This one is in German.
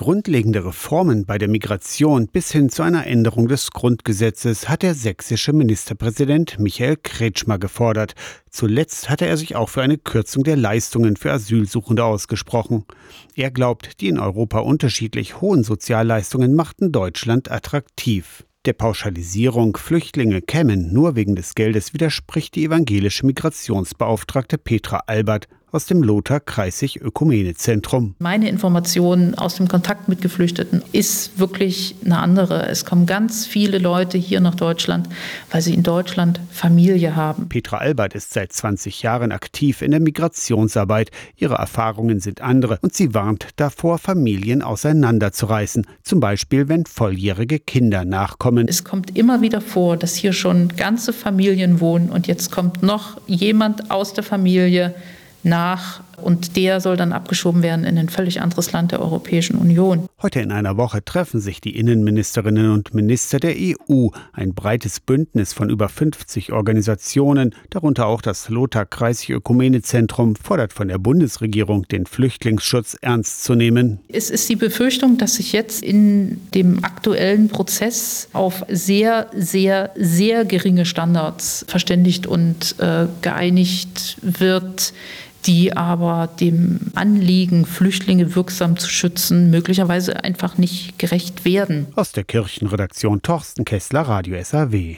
Grundlegende Reformen bei der Migration bis hin zu einer Änderung des Grundgesetzes hat der sächsische Ministerpräsident Michael Kretschmer gefordert. Zuletzt hatte er sich auch für eine Kürzung der Leistungen für Asylsuchende ausgesprochen. Er glaubt, die in Europa unterschiedlich hohen Sozialleistungen machten Deutschland attraktiv. Der Pauschalisierung, Flüchtlinge kämen nur wegen des Geldes widerspricht die evangelische Migrationsbeauftragte Petra Albert aus dem Lothar Kreisig Ökumenezentrum. Meine Information aus dem Kontakt mit Geflüchteten ist wirklich eine andere. Es kommen ganz viele Leute hier nach Deutschland, weil sie in Deutschland Familie haben. Petra Albert ist seit 20 Jahren aktiv in der Migrationsarbeit. Ihre Erfahrungen sind andere und sie warnt davor, Familien auseinanderzureißen, zum Beispiel wenn volljährige Kinder nachkommen. Es kommt immer wieder vor, dass hier schon ganze Familien wohnen und jetzt kommt noch jemand aus der Familie, nach und der soll dann abgeschoben werden in ein völlig anderes Land der Europäischen Union. Heute in einer Woche treffen sich die Innenministerinnen und Minister der EU. Ein breites Bündnis von über 50 Organisationen, darunter auch das Lothar Kreisig Ökumenezentrum, fordert von der Bundesregierung, den Flüchtlingsschutz ernst zu nehmen. Es ist die Befürchtung, dass sich jetzt in dem aktuellen Prozess auf sehr, sehr, sehr geringe Standards verständigt und äh, geeinigt wird die aber dem Anliegen, Flüchtlinge wirksam zu schützen, möglicherweise einfach nicht gerecht werden. Aus der Kirchenredaktion Torsten Kessler, Radio SAW.